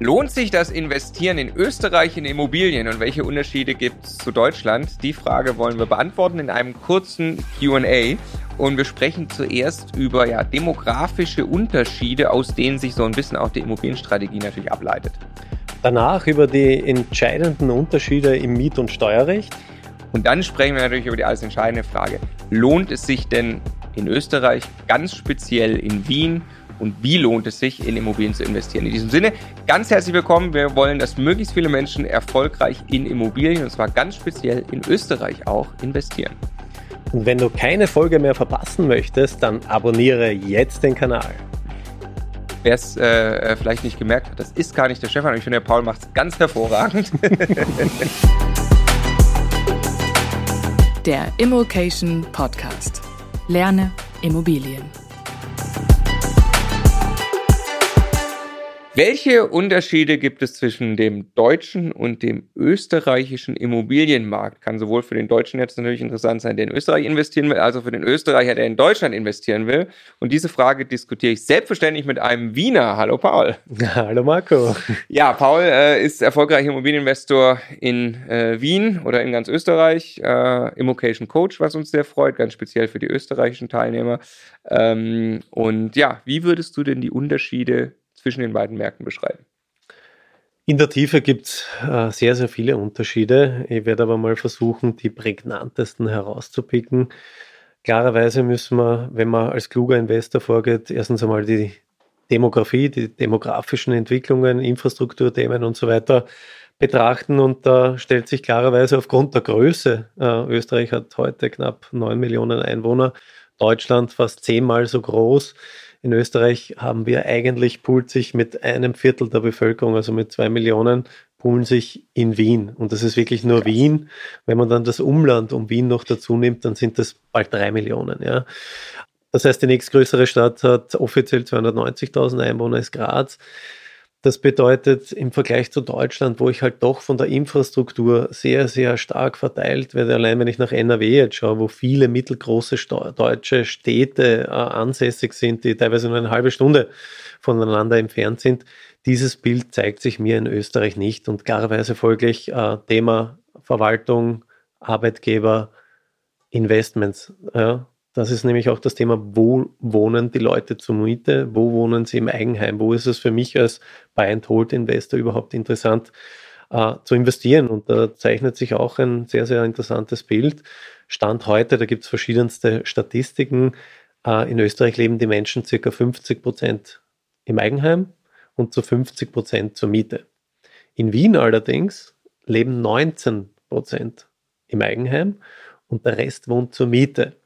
Lohnt sich das Investieren in Österreich in Immobilien und welche Unterschiede gibt es zu Deutschland? Die Frage wollen wir beantworten in einem kurzen QA. Und wir sprechen zuerst über ja, demografische Unterschiede, aus denen sich so ein bisschen auch die Immobilienstrategie natürlich ableitet. Danach über die entscheidenden Unterschiede im Miet- und Steuerrecht. Und dann sprechen wir natürlich über die alles entscheidende Frage. Lohnt es sich denn in Österreich, ganz speziell in Wien, und wie lohnt es sich, in Immobilien zu investieren. In diesem Sinne, ganz herzlich willkommen. Wir wollen, dass möglichst viele Menschen erfolgreich in Immobilien und zwar ganz speziell in Österreich auch investieren. Und wenn du keine Folge mehr verpassen möchtest, dann abonniere jetzt den Kanal. Wer es äh, vielleicht nicht gemerkt hat, das ist gar nicht der Stefan. Ich finde, der Paul macht es ganz hervorragend. der Immokation Podcast. Lerne Immobilien. Welche Unterschiede gibt es zwischen dem deutschen und dem österreichischen Immobilienmarkt? Kann sowohl für den Deutschen jetzt natürlich interessant sein, der in Österreich investieren will, als auch für den Österreicher, der in Deutschland investieren will. Und diese Frage diskutiere ich selbstverständlich mit einem Wiener. Hallo Paul. Hallo Marco. Ja, Paul äh, ist erfolgreicher Immobilieninvestor in äh, Wien oder in ganz Österreich. Äh, Immocation Coach, was uns sehr freut, ganz speziell für die österreichischen Teilnehmer. Ähm, und ja, wie würdest du denn die Unterschiede zwischen den beiden Märkten beschreiben? In der Tiefe gibt es äh, sehr, sehr viele Unterschiede. Ich werde aber mal versuchen, die prägnantesten herauszupicken. Klarerweise müssen wir, wenn man als kluger Investor vorgeht, erstens einmal die Demografie, die demografischen Entwicklungen, Infrastrukturthemen und so weiter betrachten. Und da stellt sich klarerweise aufgrund der Größe, äh, Österreich hat heute knapp 9 Millionen Einwohner, Deutschland fast zehnmal so groß, in Österreich haben wir eigentlich, poolt sich mit einem Viertel der Bevölkerung, also mit zwei Millionen, poolen sich in Wien. Und das ist wirklich nur Krass. Wien. Wenn man dann das Umland um Wien noch dazu nimmt, dann sind das bald drei Millionen. Ja. Das heißt, die nächstgrößere Stadt hat offiziell 290.000 Einwohner, ist Graz. Das bedeutet im Vergleich zu Deutschland, wo ich halt doch von der Infrastruktur sehr, sehr stark verteilt werde, allein wenn ich nach NRW jetzt schaue, wo viele mittelgroße deutsche Städte äh, ansässig sind, die teilweise nur eine halbe Stunde voneinander entfernt sind, dieses Bild zeigt sich mir in Österreich nicht und klarerweise folglich äh, Thema Verwaltung, Arbeitgeber, Investments. Ja, das ist nämlich auch das Thema, wo wohnen die Leute zur Miete, wo wohnen sie im Eigenheim, wo ist es für mich als Buy-and-Hold-Investor überhaupt interessant äh, zu investieren. Und da zeichnet sich auch ein sehr, sehr interessantes Bild. Stand heute, da gibt es verschiedenste Statistiken. Äh, in Österreich leben die Menschen circa 50 Prozent im Eigenheim und zu 50 Prozent zur Miete. In Wien allerdings leben 19 Prozent im Eigenheim und der Rest wohnt zur Miete.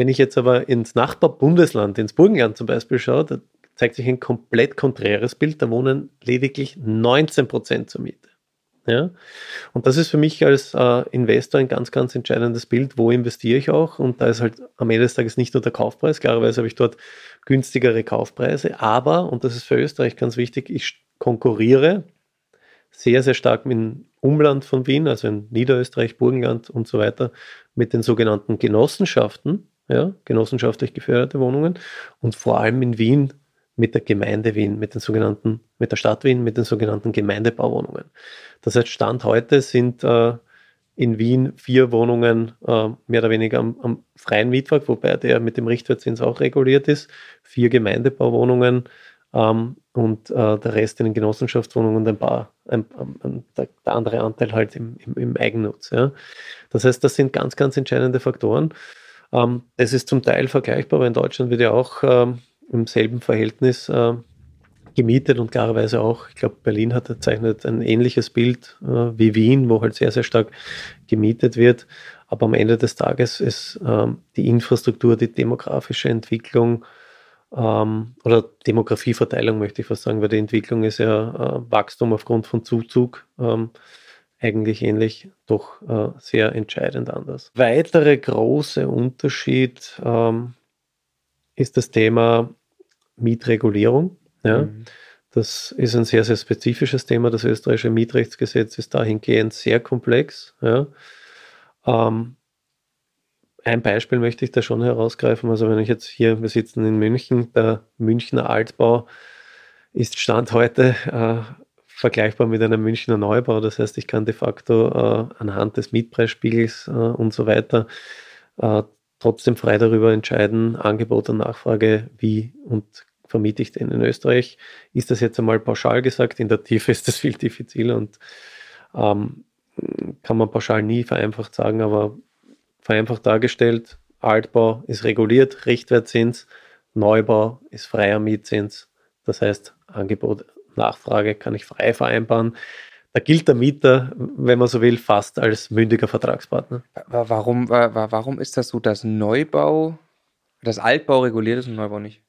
Wenn ich jetzt aber ins Nachbarbundesland, ins Burgenland zum Beispiel schaue, da zeigt sich ein komplett konträres Bild. Da wohnen lediglich 19 Prozent zur Miete. Ja? Und das ist für mich als äh, Investor ein ganz, ganz entscheidendes Bild. Wo investiere ich auch? Und da ist halt am Ende des Tages nicht nur der Kaufpreis. Klarerweise habe ich dort günstigere Kaufpreise. Aber, und das ist für Österreich ganz wichtig, ich konkurriere sehr, sehr stark im Umland von Wien, also in Niederösterreich, Burgenland und so weiter, mit den sogenannten Genossenschaften ja, genossenschaftlich geförderte Wohnungen und vor allem in Wien mit der Gemeinde Wien, mit den sogenannten, mit der Stadt Wien, mit den sogenannten Gemeindebauwohnungen. Das heißt, Stand heute sind äh, in Wien vier Wohnungen äh, mehr oder weniger am, am, freien Mietwerk, wobei der mit dem Richtwertzins auch reguliert ist, vier Gemeindebauwohnungen ähm, und äh, der Rest in den Genossenschaftswohnungen und ein paar, ein, ein, der, der, andere Anteil halt im, im, im Eigennutz. Ja. Das heißt, das sind ganz, ganz entscheidende Faktoren. Ähm, es ist zum Teil vergleichbar, weil in Deutschland wird ja auch ähm, im selben Verhältnis äh, gemietet und klarerweise auch, ich glaube, Berlin hat zeichnet ein ähnliches Bild äh, wie Wien, wo halt sehr, sehr stark gemietet wird. Aber am Ende des Tages ist ähm, die Infrastruktur, die demografische Entwicklung ähm, oder Demografieverteilung, möchte ich fast sagen, weil die Entwicklung ist ja äh, Wachstum aufgrund von Zuzug. Ähm, eigentlich ähnlich, doch äh, sehr entscheidend anders. Weitere große Unterschied ähm, ist das Thema Mietregulierung. Ja. Mhm. Das ist ein sehr, sehr spezifisches Thema. Das österreichische Mietrechtsgesetz ist dahingehend sehr komplex. Ja. Ähm, ein Beispiel möchte ich da schon herausgreifen. Also wenn ich jetzt hier, wir sitzen in München, der Münchner Altbau ist Stand heute äh, vergleichbar mit einem Münchner Neubau. Das heißt, ich kann de facto äh, anhand des Mietpreisspiegels äh, und so weiter äh, trotzdem frei darüber entscheiden, Angebot und Nachfrage, wie und vermiete ich den in Österreich. Ist das jetzt einmal pauschal gesagt? In der Tiefe ist das viel diffiziler und ähm, kann man pauschal nie vereinfacht sagen, aber vereinfacht dargestellt, Altbau ist reguliert, Richtwertzins, Neubau ist freier Mietzins. Das heißt, Angebot, Nachfrage kann ich frei vereinbaren. Da gilt der Mieter, wenn man so will, fast als mündiger Vertragspartner. Warum, warum ist das so, dass Neubau, dass Altbau reguliert ist und Neubau nicht?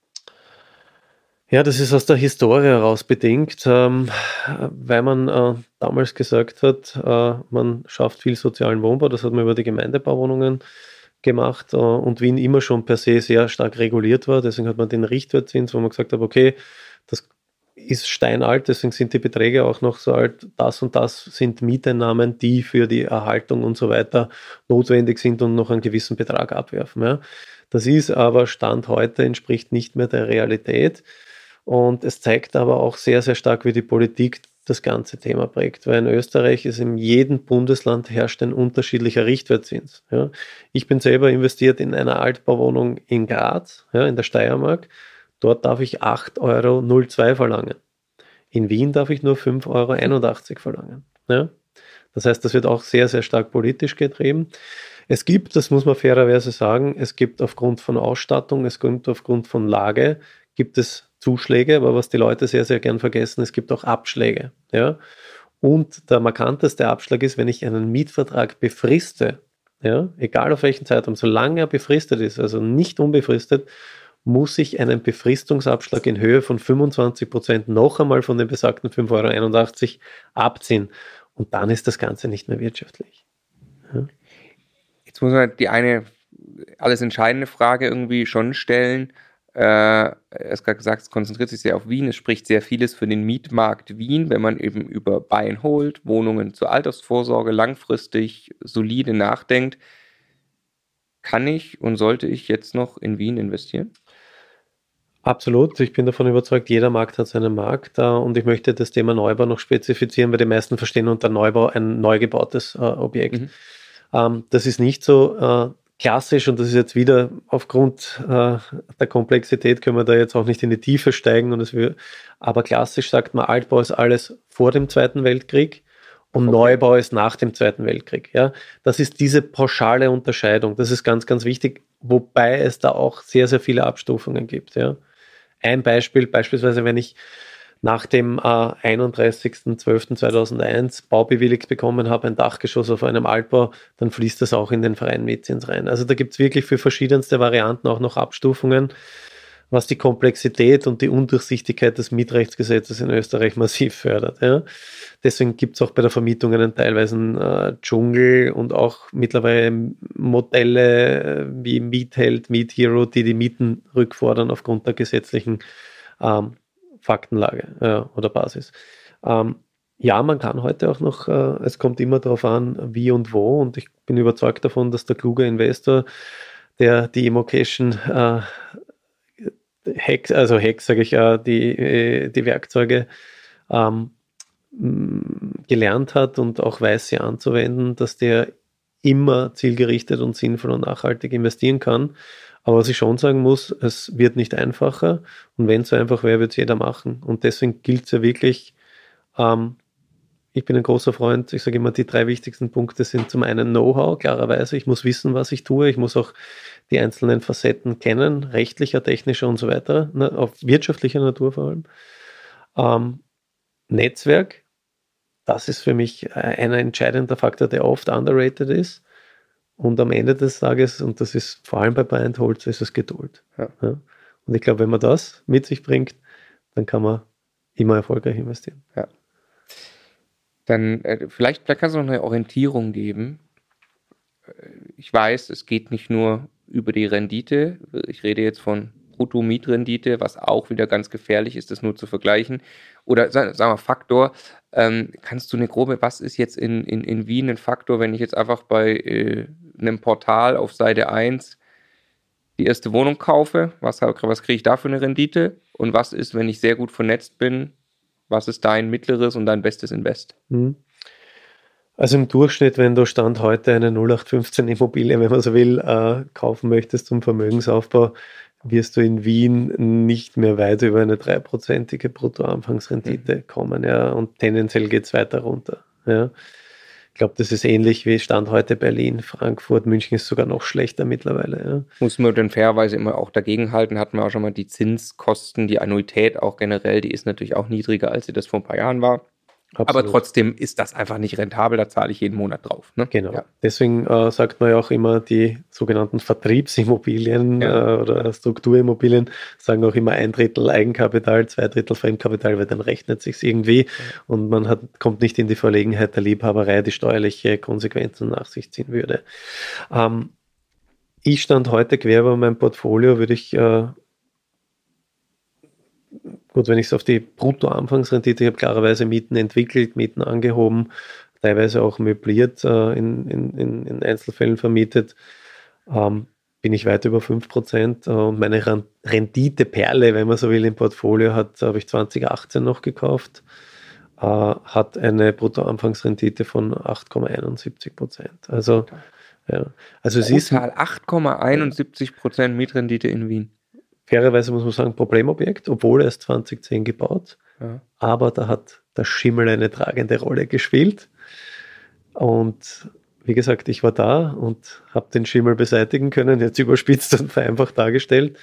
Ja, das ist aus der Historie heraus bedingt, ähm, weil man äh, damals gesagt hat, äh, man schafft viel sozialen Wohnbau. Das hat man über die Gemeindebauwohnungen gemacht äh, und Wien immer schon per se sehr stark reguliert war. Deswegen hat man den Richtwertzins, wo man gesagt hat, okay, das ist steinalt, deswegen sind die Beträge auch noch so alt. Das und das sind Mieteinnahmen, die für die Erhaltung und so weiter notwendig sind und noch einen gewissen Betrag abwerfen. Ja. Das ist aber Stand heute, entspricht nicht mehr der Realität. Und es zeigt aber auch sehr, sehr stark, wie die Politik das ganze Thema prägt, weil in Österreich ist in jedem Bundesland herrscht ein unterschiedlicher Richtwertzins. Ja. Ich bin selber investiert in einer Altbauwohnung in Graz, ja, in der Steiermark. Dort darf ich 8,02 Euro verlangen. In Wien darf ich nur 5,81 Euro verlangen. Ja. Das heißt, das wird auch sehr, sehr stark politisch getrieben. Es gibt, das muss man fairerweise sagen, es gibt aufgrund von Ausstattung, es gibt aufgrund von Lage, gibt es Zuschläge, aber was die Leute sehr, sehr gern vergessen, es gibt auch Abschläge. Ja? Und der markanteste Abschlag ist, wenn ich einen Mietvertrag befriste, ja, egal auf welchen Zeitraum, solange er befristet ist, also nicht unbefristet, muss ich einen Befristungsabschlag in Höhe von 25 Prozent noch einmal von den besagten 5,81 Euro abziehen. Und dann ist das Ganze nicht mehr wirtschaftlich. Ja. Jetzt muss man die eine alles entscheidende Frage irgendwie schon stellen. Äh, er hat gerade gesagt, es konzentriert sich sehr auf Wien. Es spricht sehr vieles für den Mietmarkt Wien, wenn man eben über Buy and Hold, Wohnungen zur Altersvorsorge langfristig solide nachdenkt. Kann ich und sollte ich jetzt noch in Wien investieren? Absolut. Ich bin davon überzeugt, jeder Markt hat seinen Markt. Äh, und ich möchte das Thema Neubau noch spezifizieren, weil die meisten verstehen unter Neubau ein neu gebautes äh, Objekt. Mhm. Ähm, das ist nicht so. Äh, klassisch, und das ist jetzt wieder aufgrund der Komplexität, können wir da jetzt auch nicht in die Tiefe steigen, und es will, aber klassisch sagt man, Altbau ist alles vor dem Zweiten Weltkrieg und okay. Neubau ist nach dem Zweiten Weltkrieg. Ja? Das ist diese pauschale Unterscheidung. Das ist ganz, ganz wichtig, wobei es da auch sehr, sehr viele Abstufungen gibt. Ja? Ein Beispiel, beispielsweise, wenn ich nach dem äh, 31.12.2001 baubewilligt bekommen habe, ein Dachgeschoss auf einem Altbau, dann fließt das auch in den freien Mietzins rein. Also da gibt es wirklich für verschiedenste Varianten auch noch Abstufungen, was die Komplexität und die Undurchsichtigkeit des Mietrechtsgesetzes in Österreich massiv fördert. Ja. Deswegen gibt es auch bei der Vermietung einen teilweise äh, Dschungel und auch mittlerweile Modelle äh, wie Mietheld, Miethero, die die Mieten rückfordern aufgrund der gesetzlichen ähm, Faktenlage äh, oder Basis. Ähm, ja, man kann heute auch noch, äh, es kommt immer darauf an, wie und wo. Und ich bin überzeugt davon, dass der kluge Investor, der die Immocation äh, Hacks, also Hacks, sage ich, äh, die, äh, die Werkzeuge ähm, gelernt hat und auch weiß, sie anzuwenden, dass der immer zielgerichtet und sinnvoll und nachhaltig investieren kann aber was ich schon sagen muss, es wird nicht einfacher und wenn es so einfach wäre, würde es jeder machen. Und deswegen gilt es ja wirklich, ähm, ich bin ein großer Freund, ich sage immer, die drei wichtigsten Punkte sind zum einen Know-how, klarerweise, ich muss wissen, was ich tue, ich muss auch die einzelnen Facetten kennen, rechtlicher, technischer und so weiter, ne, auf wirtschaftlicher Natur vor allem. Ähm, Netzwerk, das ist für mich ein entscheidender Faktor, der oft underrated ist. Und am Ende des Tages, und das ist vor allem bei Buy and Hold, ist es Geduld. Ja. Ja. Und ich glaube, wenn man das mit sich bringt, dann kann man immer erfolgreich investieren. Ja. Dann äh, vielleicht, vielleicht kannst du noch eine Orientierung geben. Äh, ich weiß, es geht nicht nur über die Rendite. Ich rede jetzt von Brutto-Mietrendite, was auch wieder ganz gefährlich ist, das nur zu vergleichen. Oder sagen wir Faktor, ähm, kannst du eine grobe, was ist jetzt in, in, in Wien ein Faktor, wenn ich jetzt einfach bei äh, einem Portal auf Seite 1 die erste Wohnung kaufe, was, was kriege ich da für eine Rendite? Und was ist, wenn ich sehr gut vernetzt bin, Was ist dein mittleres und dein bestes Invest? Mhm. Also im Durchschnitt, wenn du Stand heute eine 0815 Immobilie, wenn man so will, äh, kaufen möchtest zum Vermögensaufbau, wirst du in Wien nicht mehr weit über eine dreiprozentige Bruttoanfangsrendite mhm. kommen. Ja, und tendenziell geht es weiter runter. Ja. Ich glaube, das ist ähnlich wie Stand heute Berlin, Frankfurt, München ist sogar noch schlechter mittlerweile. Ja. Muss man dann fairerweise immer auch dagegen halten, hatten wir auch schon mal die Zinskosten, die Annuität auch generell, die ist natürlich auch niedriger, als sie das vor ein paar Jahren war. Absolut. Aber trotzdem ist das einfach nicht rentabel, da zahle ich jeden Monat drauf. Ne? Genau. Ja. Deswegen äh, sagt man ja auch immer, die sogenannten Vertriebsimmobilien ja. äh, oder Strukturimmobilien sagen auch immer ein Drittel Eigenkapital, zwei Drittel Fremdkapital, weil dann rechnet sich irgendwie ja. und man hat, kommt nicht in die Verlegenheit der Liebhaberei, die steuerliche Konsequenzen nach sich ziehen würde. Ähm, ich stand heute quer bei meinem Portfolio, würde ich äh, gut, wenn ich es auf die Brutto-Anfangsrendite, ich habe klarerweise Mieten entwickelt, Mieten angehoben, teilweise auch möbliert, äh, in, in, in Einzelfällen vermietet, ähm, bin ich weit über 5%. Äh, und meine Renditeperle, wenn man so will, im Portfolio hat, habe ich 2018 noch gekauft, äh, hat eine Brutto-Anfangsrendite von 8,71%. Also, ja. also es ist. 8,71% Mietrendite in Wien fairerweise muss man sagen, Problemobjekt, obwohl er ist 2010 gebaut. Ja. Aber da hat der Schimmel eine tragende Rolle gespielt. Und wie gesagt, ich war da und habe den Schimmel beseitigen können, jetzt überspitzt und vereinfacht dargestellt.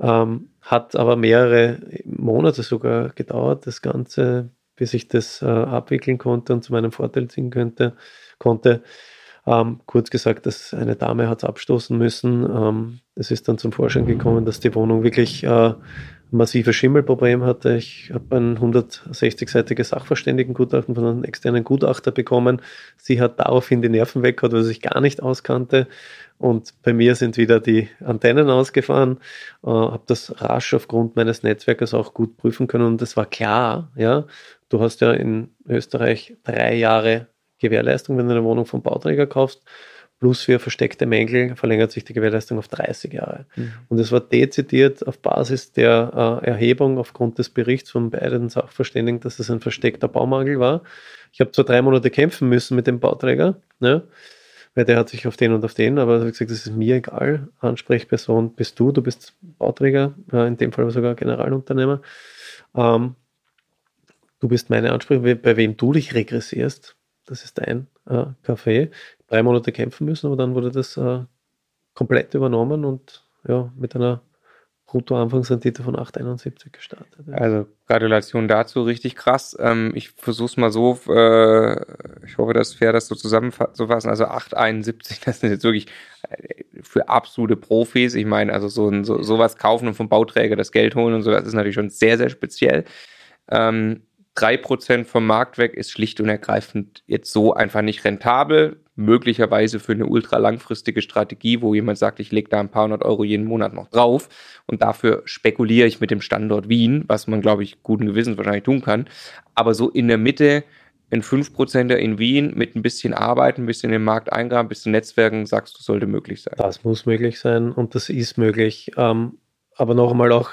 Ähm, hat aber mehrere Monate sogar gedauert, das Ganze, bis ich das äh, abwickeln konnte und zu meinem Vorteil ziehen könnte, konnte. Ähm, kurz gesagt, dass eine Dame hat es abstoßen müssen. Ähm, es ist dann zum Vorschein gekommen, dass die Wohnung wirklich äh, massive Schimmelproblem hatte. Ich habe ein 160-seitiges Sachverständigengutachten von einem externen Gutachter bekommen. Sie hat daraufhin die Nerven weg, weil sie sich gar nicht auskannte. Und bei mir sind wieder die Antennen ausgefahren. Äh, habe das rasch aufgrund meines Netzwerkes auch gut prüfen können. Und es war klar, ja, du hast ja in Österreich drei Jahre Gewährleistung, wenn du eine Wohnung vom Bauträger kaufst. Plus für versteckte Mängel verlängert sich die Gewährleistung auf 30 Jahre. Mhm. Und es war dezidiert auf Basis der äh, Erhebung aufgrund des Berichts von beiden Sachverständigen, dass es ein versteckter Baumangel war. Ich habe zwar drei Monate kämpfen müssen mit dem Bauträger, ne, weil der hat sich auf den und auf den, aber wie gesagt, das ist mir egal. Ansprechperson bist du, du bist Bauträger, äh, in dem Fall sogar Generalunternehmer. Ähm, du bist meine Ansprechperson, bei wem du dich regressierst, das ist dein äh, Café. Drei Monate kämpfen müssen, aber dann wurde das äh, komplett übernommen und ja, mit einer Brutto-Anfangsrendite von 8,71 gestartet. Also Gratulation dazu, richtig krass. Ähm, ich versuche es mal so, äh, ich hoffe, das ist fair, das so zusammenzufassen. Also 8,71, das sind jetzt wirklich äh, für absolute Profis. Ich meine, also so, so sowas kaufen und vom Bauträger das Geld holen und so, das ist natürlich schon sehr, sehr speziell. Ähm, 3% vom Markt weg ist schlicht und ergreifend jetzt so einfach nicht rentabel. Möglicherweise für eine ultra langfristige Strategie, wo jemand sagt, ich lege da ein paar hundert Euro jeden Monat noch drauf und dafür spekuliere ich mit dem Standort Wien, was man, glaube ich, guten Gewissens wahrscheinlich tun kann. Aber so in der Mitte ein 5%er in Wien mit ein bisschen Arbeit, ein bisschen den Markt eingraben, ein bisschen Netzwerken, sagst du, sollte möglich sein. Das muss möglich sein und das ist möglich. Ähm, aber noch einmal auch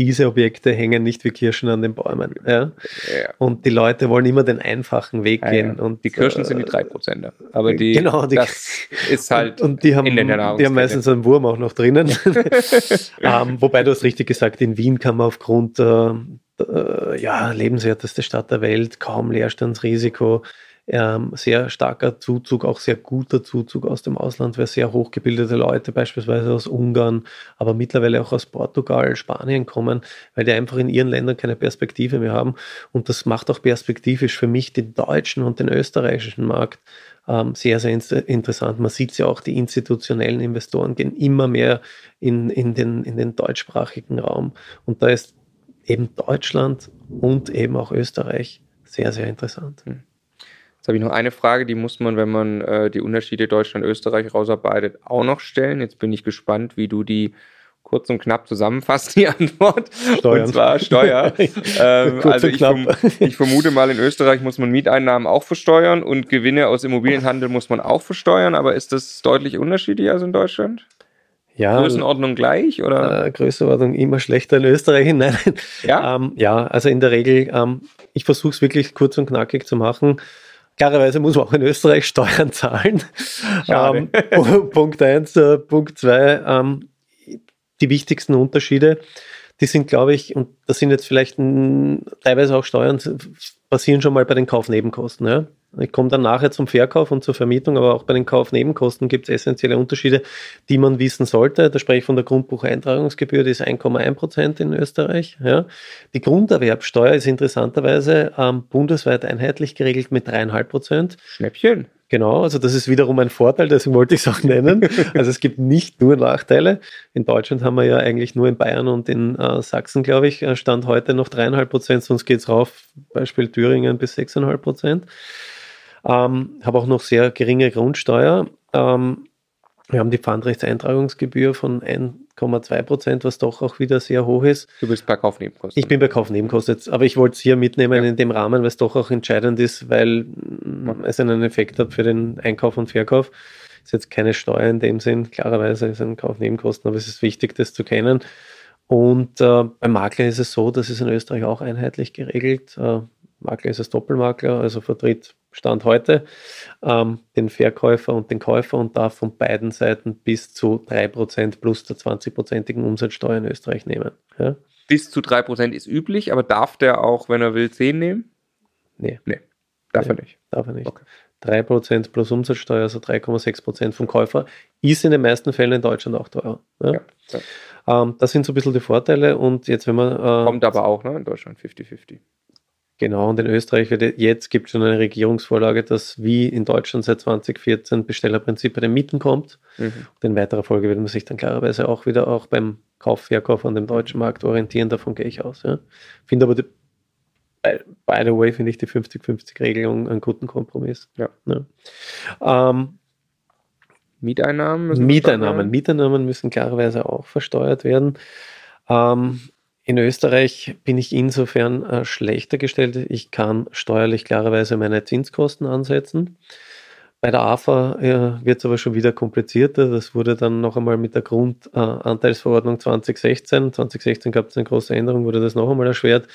diese Objekte hängen nicht wie Kirschen an den Bäumen. Ja? ja. Und die Leute wollen immer den einfachen Weg ja, gehen. Ja. Und, die Kirschen äh, sind die 3%er. Aber die, genau, die, das ist halt und, und die haben, in der Die haben meistens einen Wurm auch noch drinnen. ähm, wobei du hast richtig gesagt, in Wien kann man aufgrund äh, äh, ja, lebenswerteste Stadt der Welt, kaum Leerstandsrisiko, ähm, sehr starker Zuzug, auch sehr guter Zuzug aus dem Ausland, weil sehr hochgebildete Leute beispielsweise aus Ungarn, aber mittlerweile auch aus Portugal, Spanien kommen, weil die einfach in ihren Ländern keine Perspektive mehr haben. Und das macht auch perspektivisch für mich den deutschen und den österreichischen Markt ähm, sehr, sehr interessant. Man sieht ja auch, die institutionellen Investoren gehen immer mehr in, in, den, in den deutschsprachigen Raum. Und da ist eben Deutschland und eben auch Österreich sehr, sehr interessant. Hm. Habe ich noch eine Frage, die muss man, wenn man äh, die Unterschiede Deutschland-Österreich rausarbeitet, auch noch stellen. Jetzt bin ich gespannt, wie du die kurz und knapp zusammenfasst, die Antwort. Steuern. Und zwar Steuer. ähm, also ich, verm ich, vermute mal, in Österreich muss man Mieteinnahmen auch versteuern und Gewinne aus Immobilienhandel muss man auch versteuern, aber ist das deutlich unterschiedlich als in Deutschland? Ja, Größenordnung gleich oder? Äh, Größenordnung immer schlechter in Österreich. Nein. Ja, ähm, ja also in der Regel, ähm, ich versuche es wirklich kurz und knackig zu machen. Klarerweise muss man auch in Österreich Steuern zahlen. Ähm, Punkt 1. Äh, Punkt 2. Ähm, die wichtigsten Unterschiede, die sind, glaube ich, und das sind jetzt vielleicht teilweise auch Steuern, passieren schon mal bei den Kaufnebenkosten. Ja? Ich komme dann nachher zum Verkauf und zur Vermietung, aber auch bei den Kaufnebenkosten gibt es essentielle Unterschiede, die man wissen sollte. Da spreche ich von der Grundbucheintragungsgebühr, die ist 1,1 Prozent in Österreich. Ja. Die Grunderwerbsteuer ist interessanterweise ähm, bundesweit einheitlich geregelt mit 3,5 Prozent. Schnäppchen. Genau, also das ist wiederum ein Vorteil, deswegen wollte ich es auch nennen. Also es gibt nicht nur Nachteile. In Deutschland haben wir ja eigentlich nur in Bayern und in äh, Sachsen, glaube ich, äh, Stand heute noch 3,5 Prozent, sonst geht es rauf, Beispiel Thüringen bis 6,5 Prozent. Ähm, habe auch noch sehr geringe Grundsteuer. Ähm, wir haben die Pfandrechtseintragungsgebühr von 1,2 Prozent, was doch auch wieder sehr hoch ist. Du bist bei Kaufnebenkosten. Ich bin bei Kaufnebenkosten, jetzt, aber ich wollte es hier mitnehmen ja. in dem Rahmen, weil es doch auch entscheidend ist, weil mhm. es einen Effekt hat für den Einkauf und Verkauf. Ist jetzt keine Steuer in dem Sinn, klarerweise ist ein Kaufnebenkosten, aber es ist wichtig, das zu kennen. Und äh, beim Makler ist es so, das ist in Österreich auch einheitlich geregelt. Äh, Makler ist als Doppelmakler, also vertritt Stand heute, ähm, den Verkäufer und den Käufer und darf von beiden Seiten bis zu 3% plus der 20-prozentigen Umsatzsteuer in Österreich nehmen. Ja? Bis zu 3% ist üblich, aber darf der auch, wenn er will, 10 nehmen? Nee. Nee, darf nee, er nicht. Darf er nicht. Okay. 3% plus Umsatzsteuer, also 3,6% vom Käufer, ist in den meisten Fällen in Deutschland auch teurer. Ja? Ja, ja. Ähm, das sind so ein bisschen die Vorteile und jetzt, wenn man. Äh, Kommt aber auch ne, in Deutschland 50-50. Genau, und in Österreich wird jetzt gibt es schon eine Regierungsvorlage, dass wie in Deutschland seit 2014 Bestellerprinzip bei den Mieten kommt. Mhm. Und in weiterer Folge wird man sich dann klarerweise auch wieder auch beim Kauf, Verkauf an dem deutschen Markt orientieren. Davon gehe ich aus. Ja. Finde aber, die, by the way, finde ich die 50-50-Regelung einen guten Kompromiss. Ja. ja. Ähm, Mieteinnahmen müssen Mieteinnahmen. Mieteinnahmen müssen klarerweise auch versteuert werden. Ähm, in Österreich bin ich insofern äh, schlechter gestellt. Ich kann steuerlich klarerweise meine Zinskosten ansetzen. Bei der AFA äh, wird es aber schon wieder komplizierter. Das wurde dann noch einmal mit der Grundanteilsverordnung äh, 2016. 2016 gab es eine große Änderung, wurde das noch einmal erschwert.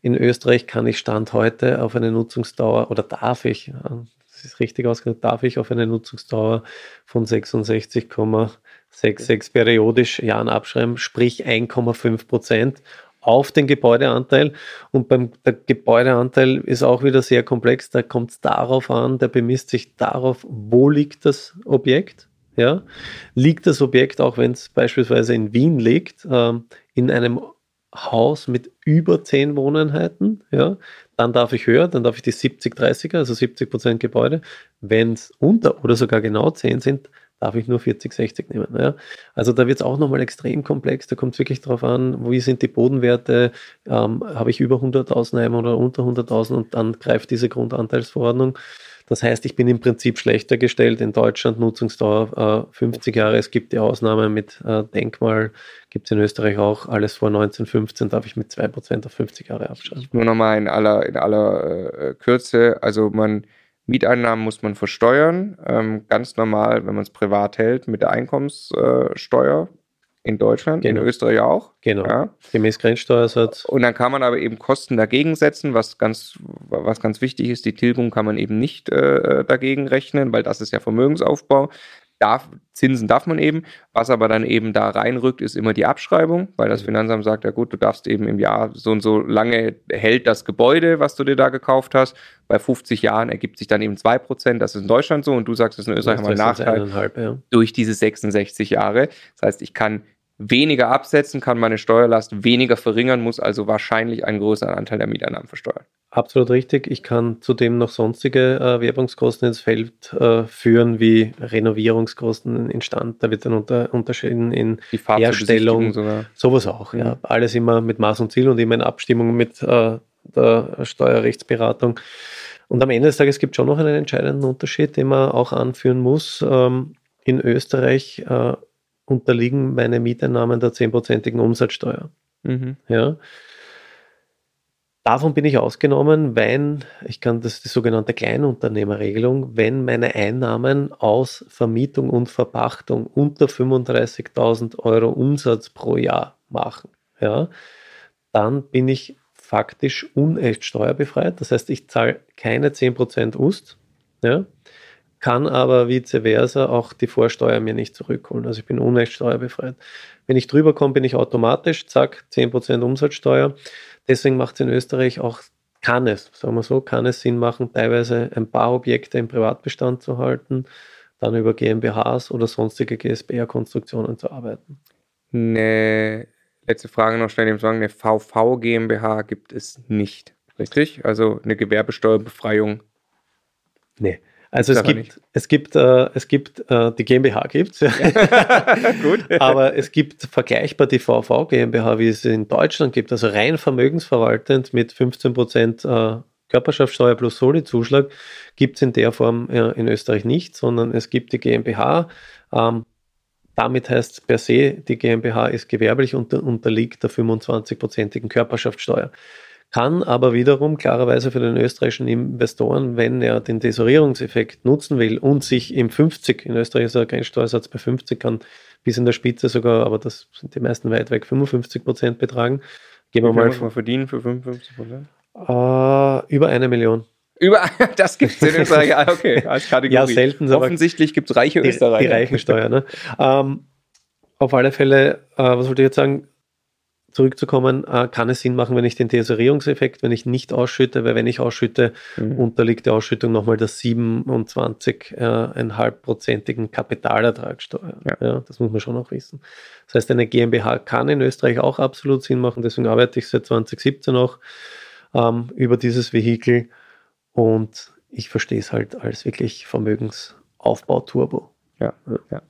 In Österreich kann ich Stand heute auf eine Nutzungsdauer oder darf ich, das ist richtig ausgedrückt, darf ich auf eine Nutzungsdauer von 66,66 periodisch Jahren abschreiben, sprich 1,5 Prozent auf den Gebäudeanteil. Und beim Gebäudeanteil ist auch wieder sehr komplex. Da kommt es darauf an, der bemisst sich darauf, wo liegt das Objekt. Ja? Liegt das Objekt, auch wenn es beispielsweise in Wien liegt, ähm, in einem Haus mit über 10 Wohneinheiten, ja, dann darf ich höher, dann darf ich die 70-30er, also 70 Prozent Gebäude. Wenn es unter oder sogar genau 10 sind, darf ich nur 40, 60 nehmen. Ja? Also da wird es auch nochmal extrem komplex. Da kommt es wirklich darauf an, wie sind die Bodenwerte, ähm, habe ich über 100.000 Heime oder unter 100.000 und dann greift diese Grundanteilsverordnung. Das heißt, ich bin im Prinzip schlechter gestellt. In Deutschland Nutzungsdauer äh, 50 Jahre. Es gibt die Ausnahme mit äh, Denkmal, gibt es in Österreich auch. Alles vor 1915 darf ich mit 2% auf 50 Jahre abschreiben. Nur nochmal in aller, in aller äh, Kürze. Also man Mieteinnahmen muss man versteuern, ähm, ganz normal, wenn man es privat hält, mit der Einkommenssteuer in Deutschland, genau. in Österreich auch. Genau. Ja. Gemäß Grenzsteuersatz. Und dann kann man aber eben Kosten dagegen setzen, was ganz, was ganz wichtig ist. Die Tilgung kann man eben nicht äh, dagegen rechnen, weil das ist ja Vermögensaufbau darf, Zinsen darf man eben. Was aber dann eben da reinrückt, ist immer die Abschreibung, weil das mhm. Finanzamt sagt, ja gut, du darfst eben im Jahr so und so lange hält das Gebäude, was du dir da gekauft hast. Bei 50 Jahren ergibt sich dann eben 2%. Das ist in Deutschland so und du sagst, das ist in Österreich mal Nachteil ja. durch diese 66 Jahre. Das heißt, ich kann weniger absetzen, kann meine Steuerlast weniger verringern, muss also wahrscheinlich einen größeren Anteil der Mieteinnahmen versteuern. Absolut richtig. Ich kann zudem noch sonstige äh, Werbungskosten ins Feld äh, führen, wie Renovierungskosten in Stand. Da wird dann unter, unterschieden in Herstellung, sogar. sowas auch. Ja. ja. Alles immer mit Maß und Ziel und immer in Abstimmung mit äh, der Steuerrechtsberatung. Und am Ende des Tages gibt es schon noch einen entscheidenden Unterschied, den man auch anführen muss. Ähm, in Österreich äh, unterliegen meine Mieteinnahmen der 10%igen Umsatzsteuer. Mhm. Ja. Davon bin ich ausgenommen, wenn, ich kann, das ist die sogenannte Kleinunternehmerregelung, wenn meine Einnahmen aus Vermietung und Verpachtung unter 35.000 Euro Umsatz pro Jahr machen, ja, dann bin ich faktisch unecht steuerbefreit. Das heißt, ich zahle keine 10% UST, ja, kann aber vice versa auch die Vorsteuer mir nicht zurückholen. Also ich bin unecht steuerbefreit. Wenn ich drüber komme, bin ich automatisch, zack, 10% Umsatzsteuer. Deswegen macht es in Österreich auch, kann es, sagen wir so, kann es Sinn machen, teilweise ein paar Objekte im Privatbestand zu halten, dann über GmbHs oder sonstige GSBR-Konstruktionen zu arbeiten. Eine letzte Frage noch schnell dem sagen, eine VV GmbH gibt es nicht, richtig? Also eine Gewerbesteuerbefreiung. Nee. Also es gibt, es gibt, äh, es gibt, äh, die GmbH gibt es, ja. Gut. aber es gibt vergleichbar die VV GmbH, wie es in Deutschland gibt, also rein vermögensverwaltend mit 15 Prozent äh, Körperschaftssteuer plus Soli-Zuschlag, gibt es in der Form äh, in Österreich nicht, sondern es gibt die GmbH. Ähm, damit heißt per se, die GmbH ist gewerblich und unterliegt der 25-prozentigen Körperschaftssteuer kann aber wiederum klarerweise für den österreichischen Investoren, wenn er den Tesorierungseffekt nutzen will und sich im 50, in Österreich ist der Grenzsteuersatz bei 50, kann bis in der Spitze sogar, aber das sind die meisten weit weg, 55 Prozent betragen. Gehen wir mal muss man verdienen für 55 Prozent? Äh, über eine Million. Über, das gibt es in Österreich, ah, okay, als Kategorie. Ja, selten. Offensichtlich gibt es reiche Österreicher. Die Reichensteuer, ne? ähm, auf alle Fälle, äh, was wollte ich jetzt sagen? Zurückzukommen, äh, kann es Sinn machen, wenn ich den Tesorierungseffekt, wenn ich nicht ausschütte, weil wenn ich ausschütte, mhm. unterliegt der Ausschüttung nochmal der 27,5-prozentigen äh, Kapitalertragssteuer. Ja. ja. das muss man schon auch wissen. Das heißt, eine GmbH kann in Österreich auch absolut Sinn machen, deswegen arbeite ich seit 2017 auch ähm, über dieses Vehikel und ich verstehe es halt als wirklich Vermögensaufbau-Turbo. Ja, ja.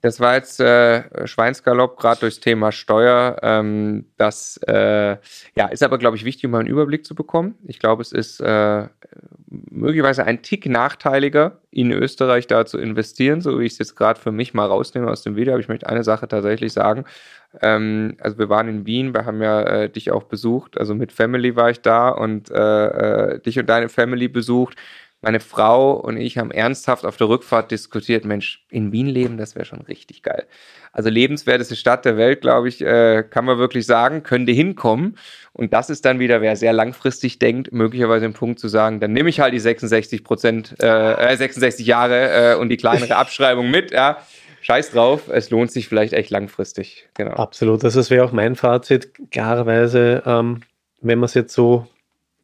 Das war jetzt äh, Schweinsgalopp, gerade durchs Thema Steuer. Ähm, das äh, ja, ist aber, glaube ich, wichtig, um mal einen Überblick zu bekommen. Ich glaube, es ist äh, möglicherweise ein Tick nachteiliger, in Österreich da zu investieren, so wie ich es jetzt gerade für mich mal rausnehme aus dem Video. Aber ich möchte eine Sache tatsächlich sagen. Ähm, also wir waren in Wien, wir haben ja äh, dich auch besucht, also mit Family war ich da und äh, äh, dich und deine Family besucht meine Frau und ich haben ernsthaft auf der Rückfahrt diskutiert, Mensch, in Wien leben, das wäre schon richtig geil. Also lebenswerteste Stadt der Welt, glaube ich, äh, kann man wirklich sagen, könnte hinkommen. Und das ist dann wieder, wer sehr langfristig denkt, möglicherweise ein Punkt zu sagen, dann nehme ich halt die 66 Prozent, äh, 66 äh, Jahre äh, und die kleinere Abschreibung mit, ja. Scheiß drauf, es lohnt sich vielleicht echt langfristig. Genau. Absolut, also das wäre auch mein Fazit. Klarerweise, ähm, wenn man es jetzt so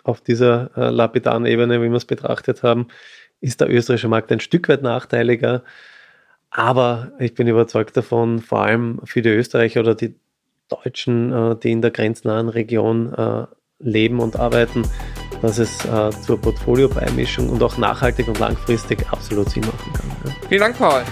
auf dieser äh, lapidaren Ebene, wie wir es betrachtet haben, ist der österreichische Markt ein Stück weit nachteiliger. Aber ich bin überzeugt davon, vor allem für die Österreicher oder die Deutschen, äh, die in der grenznahen Region äh, leben und arbeiten, dass es äh, zur Portfolio-Beimischung und auch nachhaltig und langfristig absolut Sinn machen kann. Ja. Vielen Dank, Paul.